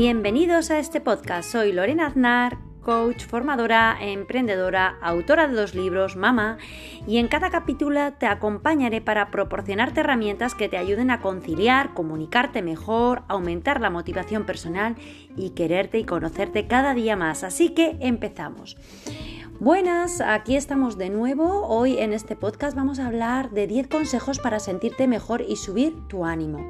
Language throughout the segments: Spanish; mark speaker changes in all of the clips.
Speaker 1: Bienvenidos a este podcast. Soy Lorena Aznar, coach, formadora, emprendedora, autora de dos libros, mamá, y en cada capítulo te acompañaré para proporcionarte herramientas que te ayuden a conciliar, comunicarte mejor, aumentar la motivación personal y quererte y conocerte cada día más. Así que empezamos. Buenas, aquí estamos de nuevo. Hoy en este podcast vamos a hablar de 10 consejos para sentirte mejor y subir tu ánimo.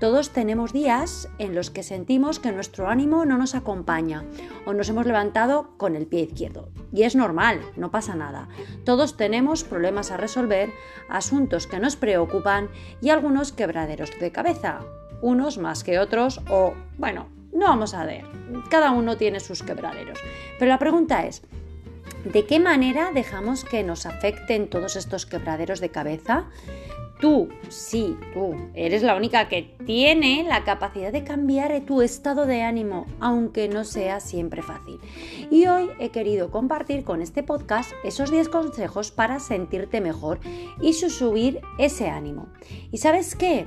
Speaker 1: Todos tenemos días en los que sentimos que nuestro ánimo no nos acompaña o nos hemos levantado con el pie izquierdo. Y es normal, no pasa nada. Todos tenemos problemas a resolver, asuntos que nos preocupan y algunos quebraderos de cabeza. Unos más que otros o, bueno, no vamos a ver. Cada uno tiene sus quebraderos. Pero la pregunta es, ¿De qué manera dejamos que nos afecten todos estos quebraderos de cabeza? Tú, sí, tú, eres la única que tiene la capacidad de cambiar tu estado de ánimo, aunque no sea siempre fácil. Y hoy he querido compartir con este podcast esos 10 consejos para sentirte mejor y subir ese ánimo. ¿Y sabes qué?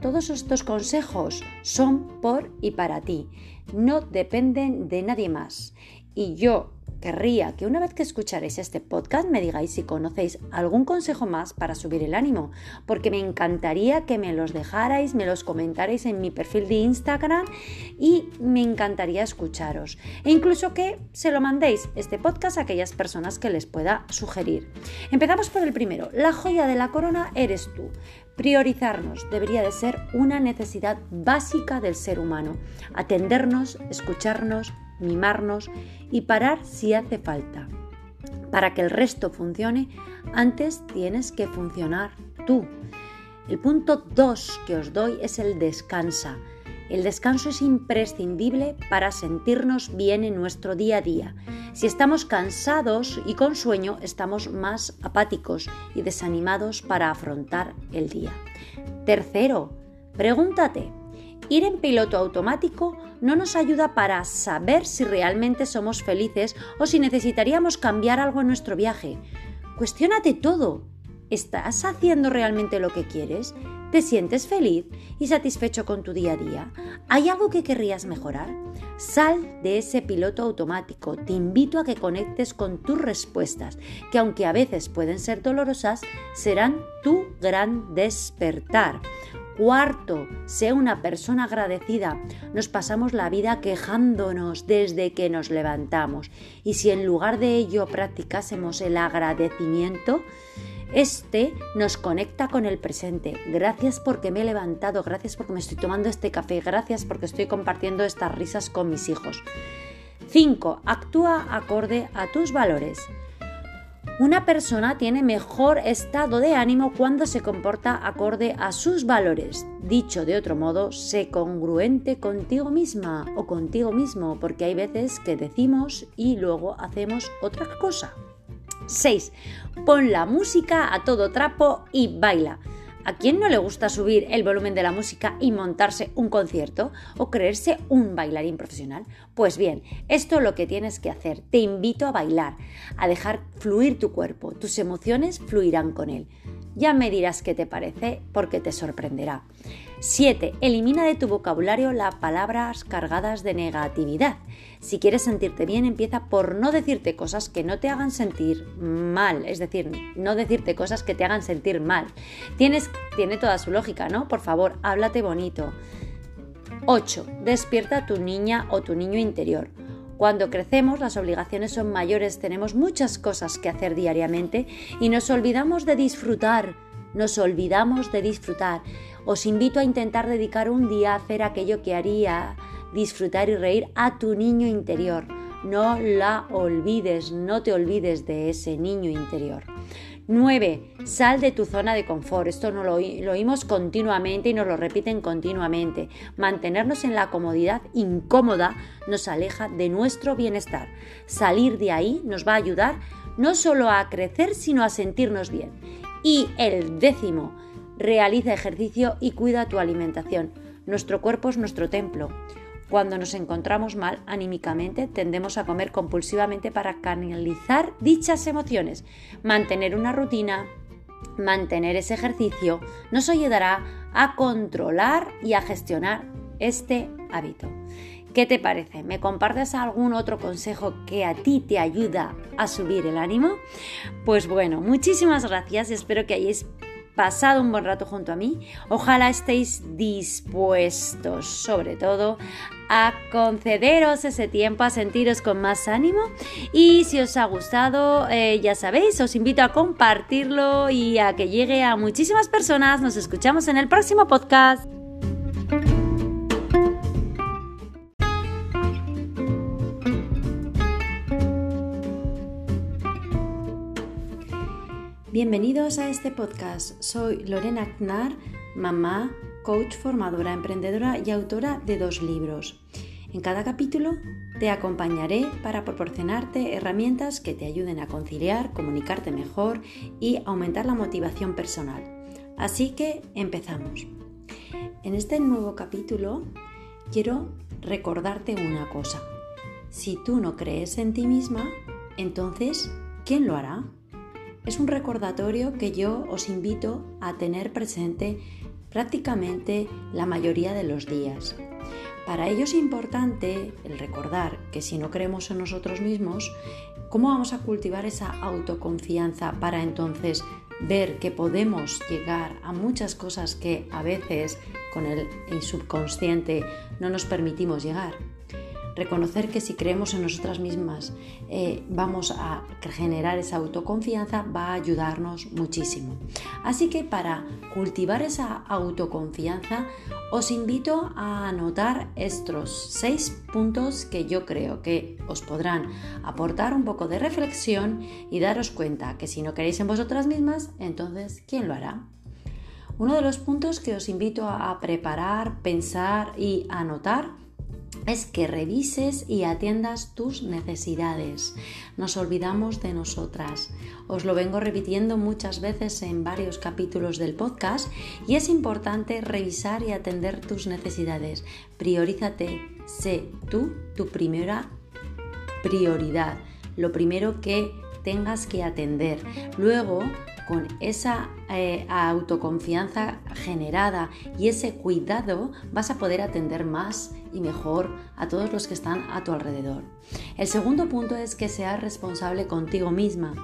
Speaker 1: Todos estos consejos son por y para ti, no dependen de nadie más. Y yo Querría que una vez que escucharéis este podcast me digáis si conocéis algún consejo más para subir el ánimo, porque me encantaría que me los dejarais, me los comentarais en mi perfil de Instagram y me encantaría escucharos. E incluso que se lo mandéis este podcast a aquellas personas que les pueda sugerir. Empezamos por el primero. La joya de la corona eres tú. Priorizarnos debería de ser una necesidad básica del ser humano. Atendernos, escucharnos, mimarnos y parar si hace falta. Para que el resto funcione, antes tienes que funcionar tú. El punto 2 que os doy es el descansa. El descanso es imprescindible para sentirnos bien en nuestro día a día. Si estamos cansados y con sueño, estamos más apáticos y desanimados para afrontar el día. Tercero, pregúntate, Ir en piloto automático no nos ayuda para saber si realmente somos felices o si necesitaríamos cambiar algo en nuestro viaje. Cuestiónate todo. ¿Estás haciendo realmente lo que quieres? ¿Te sientes feliz y satisfecho con tu día a día? ¿Hay algo que querrías mejorar? Sal de ese piloto automático. Te invito a que conectes con tus respuestas, que aunque a veces pueden ser dolorosas, serán tu gran despertar. Cuarto, sé una persona agradecida. Nos pasamos la vida quejándonos desde que nos levantamos. Y si en lugar de ello practicásemos el agradecimiento, este nos conecta con el presente. Gracias porque me he levantado, gracias porque me estoy tomando este café, gracias porque estoy compartiendo estas risas con mis hijos. 5. Actúa acorde a tus valores. Una persona tiene mejor estado de ánimo cuando se comporta acorde a sus valores. Dicho de otro modo, sé congruente contigo misma o contigo mismo, porque hay veces que decimos y luego hacemos otra cosa. 6. Pon la música a todo trapo y baila. ¿A quién no le gusta subir el volumen de la música y montarse un concierto o creerse un bailarín profesional? Pues bien, esto es lo que tienes que hacer. Te invito a bailar, a dejar fluir tu cuerpo. Tus emociones fluirán con él. Ya me dirás qué te parece porque te sorprenderá. 7. Elimina de tu vocabulario las palabras cargadas de negatividad. Si quieres sentirte bien, empieza por no decirte cosas que no te hagan sentir mal, es decir, no decirte cosas que te hagan sentir mal. Tienes, tiene toda su lógica, ¿no? Por favor, háblate bonito. 8. Despierta tu niña o tu niño interior. Cuando crecemos las obligaciones son mayores, tenemos muchas cosas que hacer diariamente y nos olvidamos de disfrutar, nos olvidamos de disfrutar. Os invito a intentar dedicar un día a hacer aquello que haría disfrutar y reír a tu niño interior. No la olvides, no te olvides de ese niño interior. 9. Sal de tu zona de confort. Esto no lo, lo, oímos continuamente y nos lo repiten continuamente. Mantenernos en la comodidad incómoda nos aleja de nuestro bienestar. Salir de ahí nos va a ayudar no solo a crecer, sino a sentirnos bien. Y el décimo, realiza ejercicio y cuida tu alimentación. Nuestro cuerpo es nuestro templo. Cuando nos encontramos mal anímicamente, tendemos a comer compulsivamente para canalizar dichas emociones. Mantener una rutina, mantener ese ejercicio, nos ayudará a controlar y a gestionar este hábito. ¿Qué te parece? ¿Me compartes algún otro consejo que a ti te ayuda a subir el ánimo? Pues bueno, muchísimas gracias. Espero que hayáis pasado un buen rato junto a mí. Ojalá estéis dispuestos, sobre todo, a concederos ese tiempo, a sentiros con más ánimo. Y si os ha gustado, eh, ya sabéis, os invito a compartirlo y a que llegue a muchísimas personas. Nos escuchamos en el próximo podcast. Bienvenidos a este podcast. Soy Lorena Aznar, mamá, coach, formadora, emprendedora y autora de dos libros. En cada capítulo te acompañaré para proporcionarte herramientas que te ayuden a conciliar, comunicarte mejor y aumentar la motivación personal. Así que empezamos. En este nuevo capítulo quiero recordarte una cosa. Si tú no crees en ti misma, entonces, ¿quién lo hará? Es un recordatorio que yo os invito a tener presente prácticamente la mayoría de los días. Para ello es importante el recordar que si no creemos en nosotros mismos, ¿cómo vamos a cultivar esa autoconfianza para entonces ver que podemos llegar a muchas cosas que a veces con el subconsciente no nos permitimos llegar? Reconocer que si creemos en nosotras mismas eh, vamos a generar esa autoconfianza va a ayudarnos muchísimo. Así que para cultivar esa autoconfianza os invito a anotar estos seis puntos que yo creo que os podrán aportar un poco de reflexión y daros cuenta que si no queréis en vosotras mismas, entonces ¿quién lo hará? Uno de los puntos que os invito a preparar, pensar y anotar es que revises y atiendas tus necesidades. Nos olvidamos de nosotras. Os lo vengo repitiendo muchas veces en varios capítulos del podcast y es importante revisar y atender tus necesidades. Priorízate, sé tú tu primera prioridad, lo primero que tengas que atender. Luego, con esa eh, autoconfianza generada y ese cuidado, vas a poder atender más y mejor a todos los que están a tu alrededor. El segundo punto es que seas responsable contigo misma,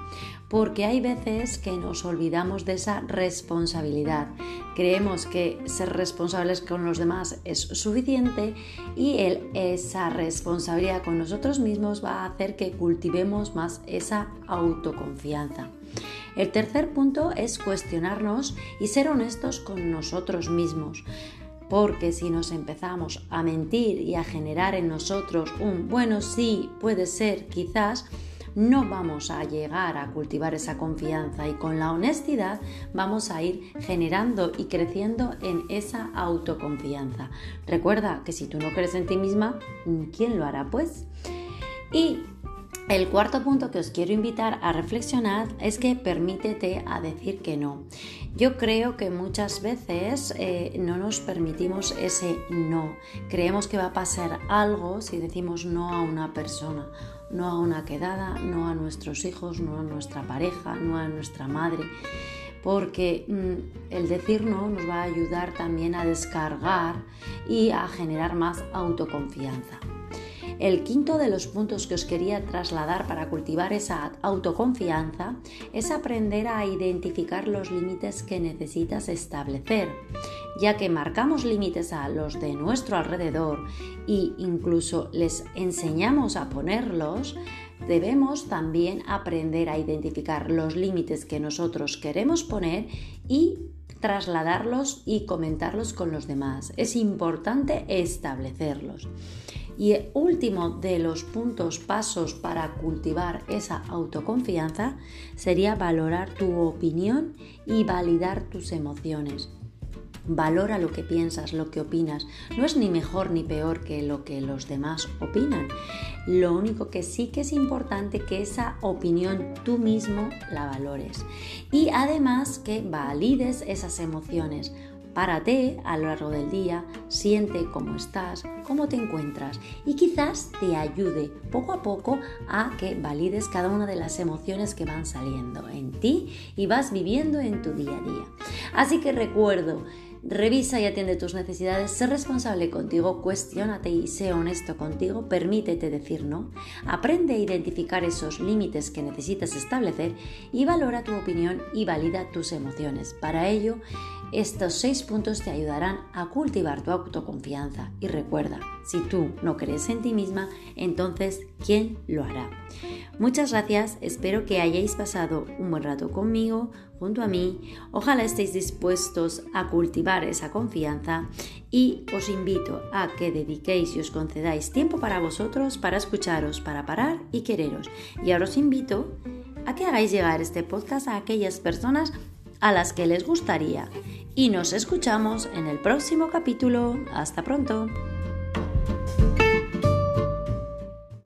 Speaker 1: porque hay veces que nos olvidamos de esa responsabilidad. Creemos que ser responsables con los demás es suficiente y esa responsabilidad con nosotros mismos va a hacer que cultivemos más esa autoconfianza. El tercer punto es cuestionarnos y ser honestos con nosotros mismos porque si nos empezamos a mentir y a generar en nosotros un bueno, sí, puede ser, quizás, no vamos a llegar a cultivar esa confianza y con la honestidad vamos a ir generando y creciendo en esa autoconfianza. Recuerda que si tú no crees en ti misma, ¿quién lo hará pues? Y el cuarto punto que os quiero invitar a reflexionar es que permítete a decir que no. Yo creo que muchas veces eh, no nos permitimos ese no. Creemos que va a pasar algo si decimos no a una persona, no a una quedada, no a nuestros hijos, no a nuestra pareja, no a nuestra madre porque mm, el decir no nos va a ayudar también a descargar y a generar más autoconfianza. El quinto de los puntos que os quería trasladar para cultivar esa autoconfianza es aprender a identificar los límites que necesitas establecer, ya que marcamos límites a los de nuestro alrededor e incluso les enseñamos a ponerlos, debemos también aprender a identificar los límites que nosotros queremos poner y trasladarlos y comentarlos con los demás. Es importante establecerlos. Y el último de los puntos, pasos para cultivar esa autoconfianza sería valorar tu opinión y validar tus emociones. Valora lo que piensas, lo que opinas. No es ni mejor ni peor que lo que los demás opinan. Lo único que sí que es importante que esa opinión tú mismo la valores. Y además que valides esas emociones Párate a lo largo del día, siente cómo estás, cómo te encuentras y quizás te ayude poco a poco a que valides cada una de las emociones que van saliendo en ti y vas viviendo en tu día a día. Así que recuerdo, Revisa y atiende tus necesidades, sé responsable contigo, cuestiónate y sé honesto contigo, permítete decir no, aprende a identificar esos límites que necesitas establecer y valora tu opinión y valida tus emociones. Para ello, estos seis puntos te ayudarán a cultivar tu autoconfianza y recuerda, si tú no crees en ti misma, entonces ¿quién lo hará? Muchas gracias, espero que hayáis pasado un buen rato conmigo, junto a mí, ojalá estéis dispuestos a cultivar esa confianza y os invito a que dediquéis y os concedáis tiempo para vosotros, para escucharos, para parar y quereros. Y ahora os invito a que hagáis llegar este podcast a aquellas personas a las que les gustaría. Y nos escuchamos en el próximo capítulo. Hasta pronto.